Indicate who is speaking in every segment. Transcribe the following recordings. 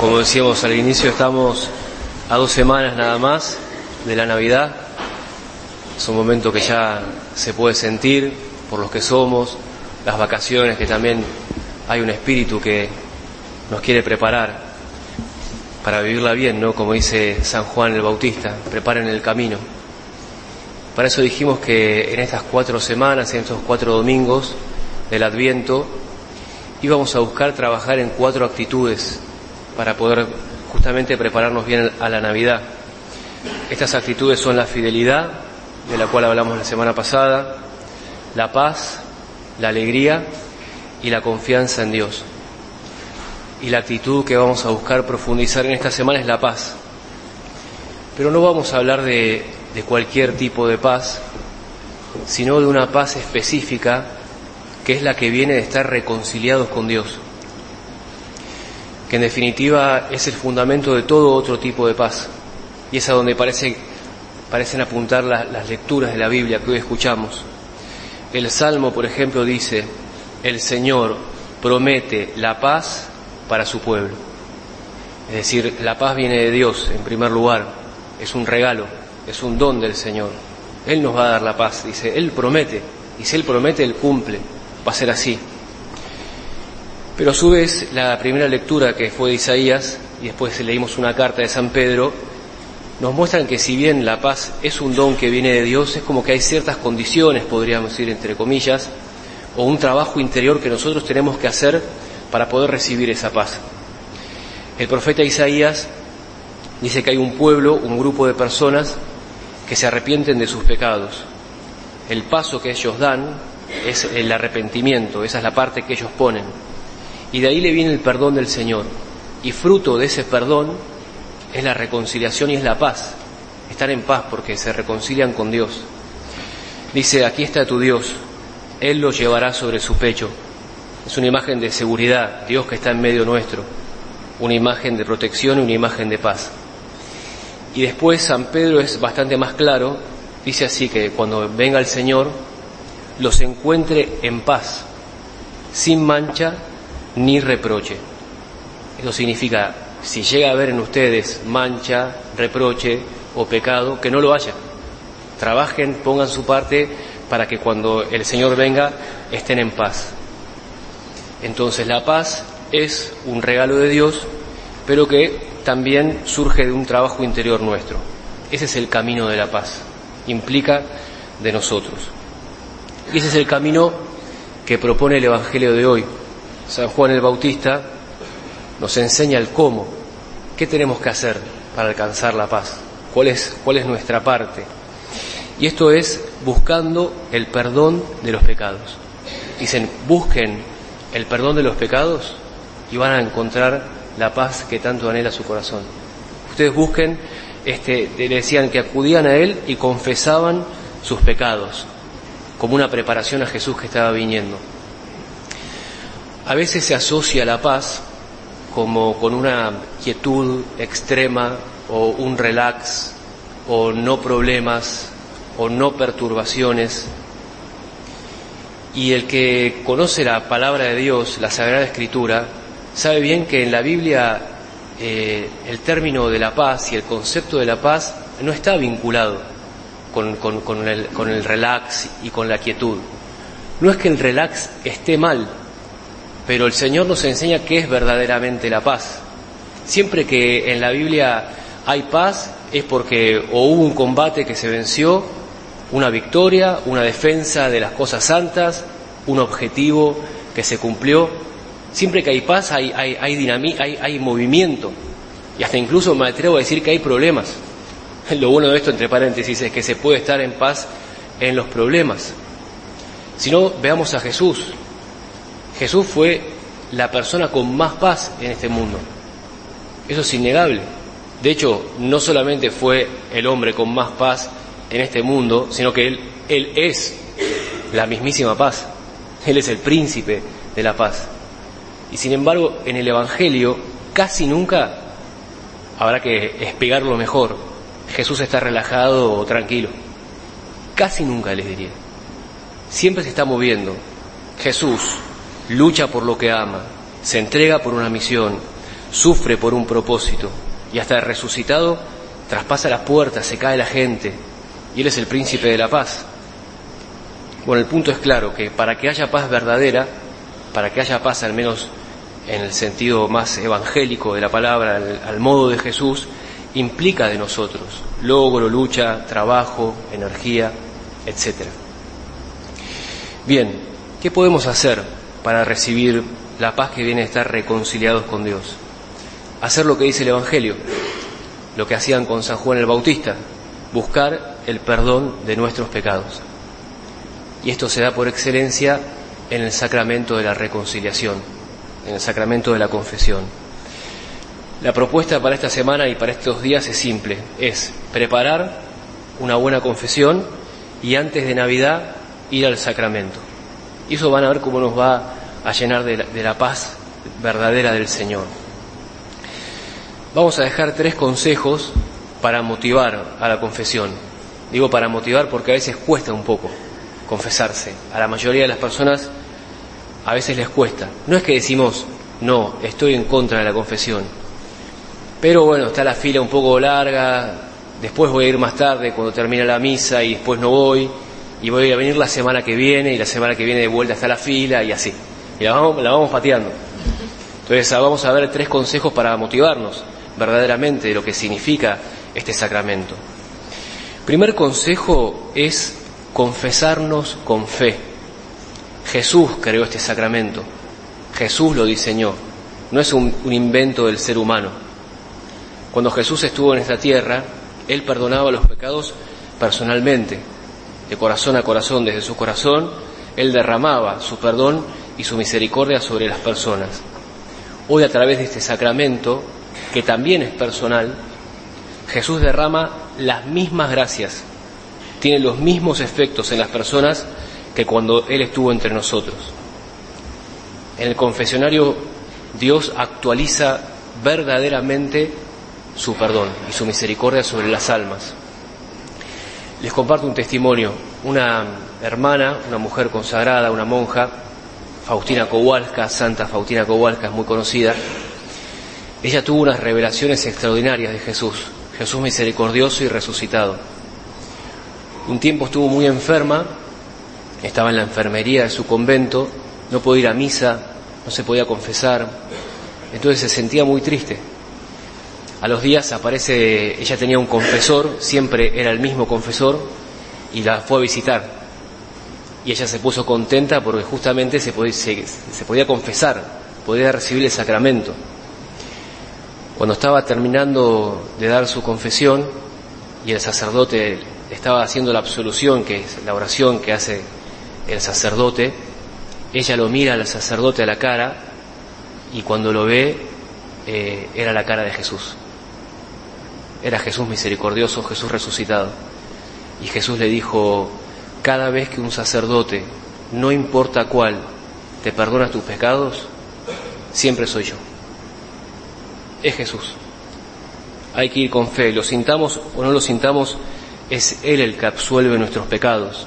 Speaker 1: Como decíamos al inicio, estamos a dos semanas nada más de la Navidad. Es un momento que ya se puede sentir por los que somos, las vacaciones, que también hay un espíritu que nos quiere preparar para vivirla bien, ¿no? Como dice San Juan el Bautista, preparen el camino. Para eso dijimos que en estas cuatro semanas, en estos cuatro domingos del Adviento, íbamos a buscar trabajar en cuatro actitudes para poder justamente prepararnos bien a la Navidad. Estas actitudes son la fidelidad, de la cual hablamos la semana pasada, la paz, la alegría y la confianza en Dios. Y la actitud que vamos a buscar profundizar en esta semana es la paz. Pero no vamos a hablar de, de cualquier tipo de paz, sino de una paz específica que es la que viene de estar reconciliados con Dios que en definitiva es el fundamento de todo otro tipo de paz. Y es a donde parece, parecen apuntar las lecturas de la Biblia que hoy escuchamos. El Salmo, por ejemplo, dice, el Señor promete la paz para su pueblo. Es decir, la paz viene de Dios en primer lugar, es un regalo, es un don del Señor. Él nos va a dar la paz, dice, Él promete, y si Él promete, Él cumple, va a ser así. Pero a su vez, la primera lectura que fue de Isaías, y después leímos una carta de San Pedro, nos muestran que si bien la paz es un don que viene de Dios, es como que hay ciertas condiciones, podríamos decir entre comillas, o un trabajo interior que nosotros tenemos que hacer para poder recibir esa paz. El profeta Isaías dice que hay un pueblo, un grupo de personas que se arrepienten de sus pecados. El paso que ellos dan es el arrepentimiento, esa es la parte que ellos ponen. Y de ahí le viene el perdón del Señor. Y fruto de ese perdón es la reconciliación y es la paz. Estar en paz porque se reconcilian con Dios. Dice, aquí está tu Dios, Él lo llevará sobre su pecho. Es una imagen de seguridad, Dios que está en medio nuestro. Una imagen de protección y una imagen de paz. Y después San Pedro es bastante más claro, dice así que cuando venga el Señor, los encuentre en paz, sin mancha ni reproche. Eso significa, si llega a haber en ustedes mancha, reproche o pecado, que no lo haya. Trabajen, pongan su parte para que cuando el Señor venga estén en paz. Entonces la paz es un regalo de Dios, pero que también surge de un trabajo interior nuestro. Ese es el camino de la paz, implica de nosotros. Y ese es el camino que propone el Evangelio de hoy, San Juan el Bautista nos enseña el cómo, qué tenemos que hacer para alcanzar la paz, cuál es, cuál es nuestra parte. Y esto es buscando el perdón de los pecados. Dicen, busquen el perdón de los pecados y van a encontrar la paz que tanto anhela su corazón. Ustedes busquen, este, le decían que acudían a Él y confesaban sus pecados, como una preparación a Jesús que estaba viniendo. A veces se asocia la paz como con una quietud extrema o un relax o no problemas o no perturbaciones. Y el que conoce la palabra de Dios, la Sagrada Escritura, sabe bien que en la Biblia eh, el término de la paz y el concepto de la paz no está vinculado con, el relax y con la quietud. No es que el relax esté mal, pero el Señor nos enseña qué es verdaderamente la paz. Siempre que en la Biblia hay paz es porque o hubo un combate que se venció, una victoria, una defensa de las cosas santas, un objetivo que se cumplió. Siempre que hay paz hay, hay, hay, hay movimiento y hasta incluso me atrevo a decir que hay problemas. Lo bueno de esto, entre paréntesis, es que se puede estar en paz en los problemas. Si no, veamos a Jesús. Jesús fue la persona con más paz en este mundo. Eso es innegable. De hecho, no solamente fue el hombre con más paz en este mundo, sino que él, es la mismísima paz. Él es el príncipe de la paz. Y sin embargo, en el Evangelio casi nunca, habrá que explicarlo mejor, Jesús está relajado o tranquilo. Casi nunca les diría. Siempre se está moviendo. Jesús lucha por lo que ama, se entrega por una misión, sufre por un propósito y hasta el resucitado traspasa las puertas, se cae la gente y Él es el príncipe de la paz. Bueno, el punto es claro, que para que haya paz verdadera, para que haya paz al menos en el sentido más evangélico de la palabra, al, al modo de Jesús, implica de nosotros logro, lucha, trabajo, energía, etc. Bien, ¿qué podemos hacer para recibir la paz que viene de estar reconciliados con Dios? Hacer lo que dice el Evangelio, lo que hacían con San Juan el Bautista, buscar el perdón de nuestros pecados. Y esto se da por excelencia en el sacramento de la reconciliación, en el sacramento de la confesión. La propuesta para esta semana y para estos días es simple, es preparar una buena confesión y antes de Navidad ir al sacramento. Y eso van a ver cómo nos va a llenar de la, paz verdadera del Señor. Vamos a dejar tres consejos para motivar a la confesión. Digo para motivar porque a veces cuesta un poco confesarse. A la mayoría de las personas a veces les cuesta. No es que decimos, no, estoy en contra de la confesión. Pero bueno, está la fila un poco larga, después voy a ir más tarde cuando termina la misa y después no voy, y voy a venir la semana que viene y la semana que viene de vuelta está la fila y así. Y la vamos, pateando. Entonces vamos a ver tres consejos para motivarnos verdaderamente de lo que significa este sacramento. Primer consejo es confesarnos con fe. Jesús creó este sacramento, Jesús lo diseñó, no es un, un, invento del ser humano. Cuando Jesús estuvo en esta tierra, Él perdonaba los pecados personalmente, de corazón a corazón, desde su corazón, Él derramaba su perdón y su misericordia sobre las personas. Hoy a través de este sacramento, que también es personal, Jesús derrama las mismas gracias, tiene los mismos efectos en las personas que cuando Él estuvo entre nosotros. En el confesionario Dios actualiza verdaderamente su perdón y su misericordia sobre las almas. Les comparto un testimonio. Una hermana, una mujer consagrada, una monja, Faustina Kowalska, Santa Faustina Kowalska, es muy conocida. Ella tuvo unas revelaciones extraordinarias de Jesús, Jesús misericordioso y resucitado. Un tiempo estuvo muy enferma, estaba en la enfermería de su convento, no podía ir a misa, no se podía confesar, entonces se sentía muy triste. A los días aparece, ella tenía un confesor, siempre era el mismo confesor, y la fue a visitar. Y ella se puso contenta porque justamente se podía, confesar, podía recibir el sacramento. Cuando estaba terminando de dar su confesión y el sacerdote estaba haciendo la absolución, que es la oración que hace el sacerdote, ella lo mira al sacerdote a la cara y cuando lo ve eh, era la cara de Jesús. Era Jesús misericordioso, Jesús resucitado. Y Jesús le dijo, cada vez que un sacerdote, no importa cuál, te perdona tus pecados, siempre soy yo es Jesús. Hay que ir con fe, lo sintamos o no lo sintamos, es Él el que absuelve nuestros pecados.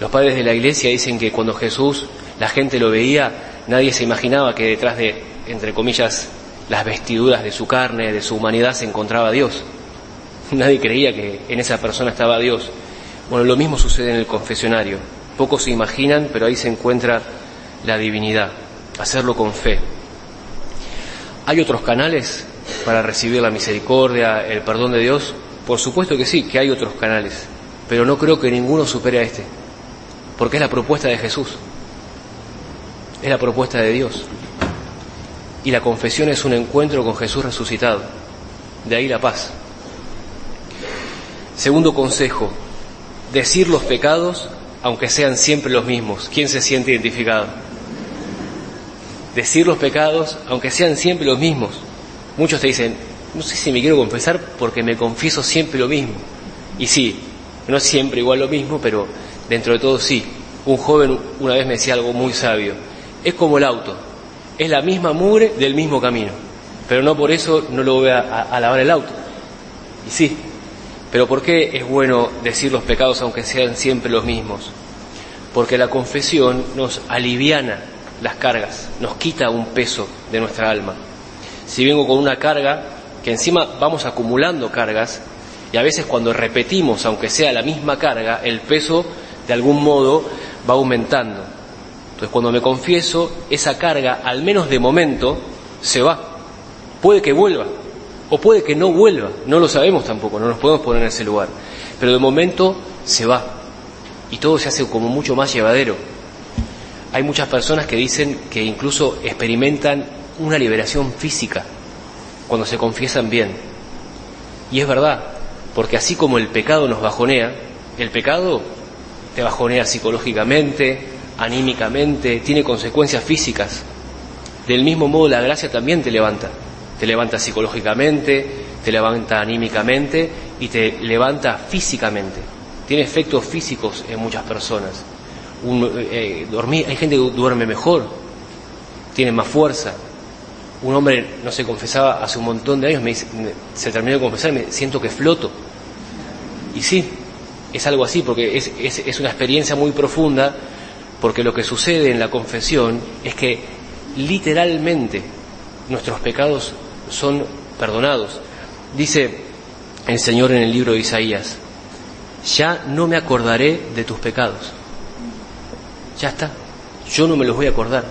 Speaker 1: Los padres de la iglesia dicen que cuando Jesús la gente lo veía, nadie se imaginaba que detrás de, entre comillas, las vestiduras de su carne, de su humanidad, se encontraba Dios. Nadie creía que en esa persona estaba Dios. Bueno, lo mismo sucede en el confesionario. Pocos se imaginan, pero ahí se encuentra la divinidad. Hacerlo con fe. ¿Hay otros canales para recibir la misericordia, el perdón de Dios? Por supuesto que sí, que hay otros canales, pero no creo que ninguno supere a este, porque es la propuesta de Jesús, es la propuesta de Dios. Y la confesión es un encuentro con Jesús resucitado, de ahí la paz. Segundo consejo, decir los pecados aunque sean siempre los mismos. ¿Quién se siente identificado? decir los pecados, aunque sean siempre los mismos. Muchos te dicen, no sé si me quiero confesar porque me confieso siempre lo mismo. Y sí, no siempre igual lo mismo, pero dentro de todo sí. Un joven una vez me decía algo muy sabio. Es como el auto, es la misma mugre del mismo camino, pero no por eso no lo voy a, lavar el auto. Y sí, pero ¿por qué es bueno decir los pecados aunque sean siempre los mismos? Porque la confesión nos aliviana las cargas, nos quita un peso de nuestra alma. Si vengo con una carga, que encima vamos acumulando cargas, y a veces cuando repetimos, aunque sea la misma carga, el peso de algún modo va aumentando. Entonces cuando me confieso, esa carga, al menos de momento, se va. Puede que vuelva, o puede que no vuelva, no lo sabemos tampoco, no nos podemos poner en ese lugar. Pero de momento se va. Y todo se hace como mucho más llevadero. Hay muchas personas que dicen que incluso experimentan una liberación física cuando se confiesan bien. Y es verdad, porque así como el pecado nos bajonea, el pecado te bajonea psicológicamente, anímicamente, tiene consecuencias físicas. Del mismo modo la gracia también te levanta. Te levanta psicológicamente, te levanta anímicamente y te levanta físicamente. Tiene efectos físicos en muchas personas. Eh, dormir, hay gente que duerme mejor, tiene más fuerza. Un hombre, no se confesaba hace un montón de años, me, se terminó de confesar, me siento que floto. Y sí, es algo así, porque es, es una experiencia muy profunda, porque lo que sucede en la confesión es que literalmente nuestros pecados son perdonados. Dice el Señor en el libro de Isaías, ya no me acordaré de tus pecados. Ya está. Yo no me los voy a acordar.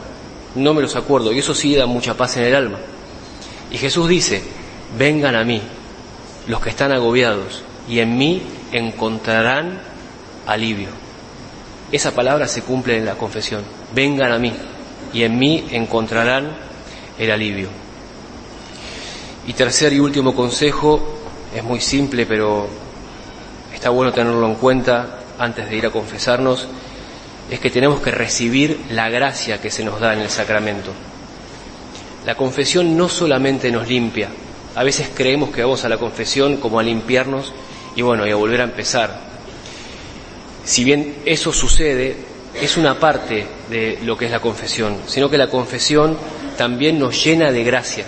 Speaker 1: No me los acuerdo. Y eso sí da mucha paz en el alma. Y Jesús dice, vengan a mí los que están agobiados y en mí encontrarán alivio. Esa palabra se cumple en la confesión. Vengan a mí y en mí encontrarán el alivio. Y tercer y último consejo, es muy simple, pero está bueno tenerlo en cuenta antes de ir a confesarnos, es que tenemos que recibir la gracia que se nos da en el sacramento. La confesión no solamente nos limpia, a veces creemos que vamos a la confesión como a limpiarnos y bueno, y a volver a empezar. Si bien eso sucede, es una parte de lo que es la confesión, sino que la confesión también nos llena de gracia.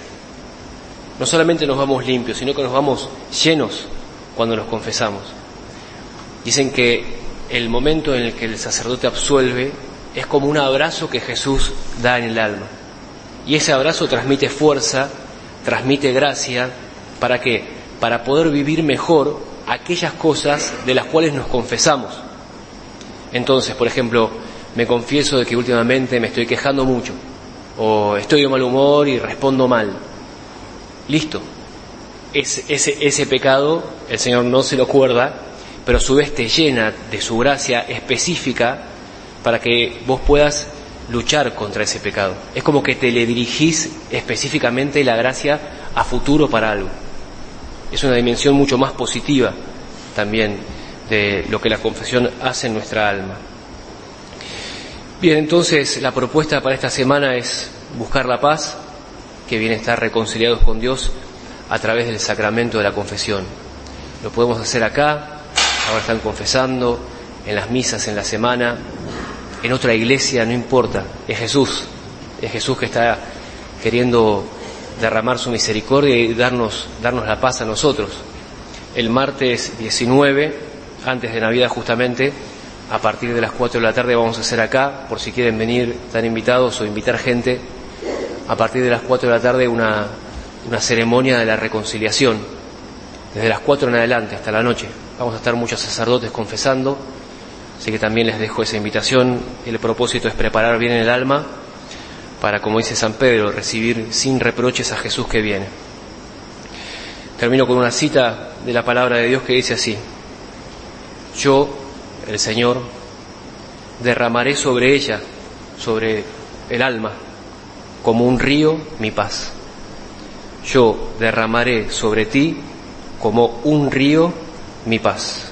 Speaker 1: No solamente nos vamos limpios, sino que nos vamos llenos cuando nos confesamos. Dicen que el momento en el que el sacerdote absuelve es como un abrazo que Jesús da en el alma. Y ese abrazo transmite fuerza, transmite gracia, ¿para qué? Para poder vivir mejor aquellas cosas de las cuales nos confesamos. Entonces, por ejemplo, me confieso de que últimamente me estoy quejando mucho, o estoy de mal humor y respondo mal. Listo. Ese, ese, ese pecado el Señor no se lo acuerda pero a su vez te llena de su gracia específica para que vos puedas luchar contra ese pecado. Es como que te le dirigís específicamente la gracia a futuro para algo. Es una dimensión mucho más positiva también de lo que la confesión hace en nuestra alma. Bien, entonces la propuesta para esta semana es buscar la paz, que viene a estar reconciliados con Dios a través del sacramento de la confesión. Lo podemos hacer acá, ahora están confesando, en las misas, en la semana, en otra iglesia, no importa, es Jesús, es Jesús que está queriendo derramar su misericordia y darnos, darnos la paz a nosotros. El martes 19, antes de Navidad justamente, a partir de las 4 de la tarde vamos a hacer acá, por si quieren venir, están invitados o invitar gente, a partir de las 4 de la tarde una, una ceremonia de la reconciliación, desde las 4 en adelante hasta la noche. Vamos a estar muchos sacerdotes confesando, así que también les dejo esa invitación. El propósito es preparar bien el alma para, como dice San Pedro, recibir sin reproches a Jesús que viene. Termino con una cita de la palabra de Dios que dice así, yo, el Señor, derramaré sobre ella, sobre el alma, como un río, mi paz. Yo derramaré sobre ti como un río mi paz.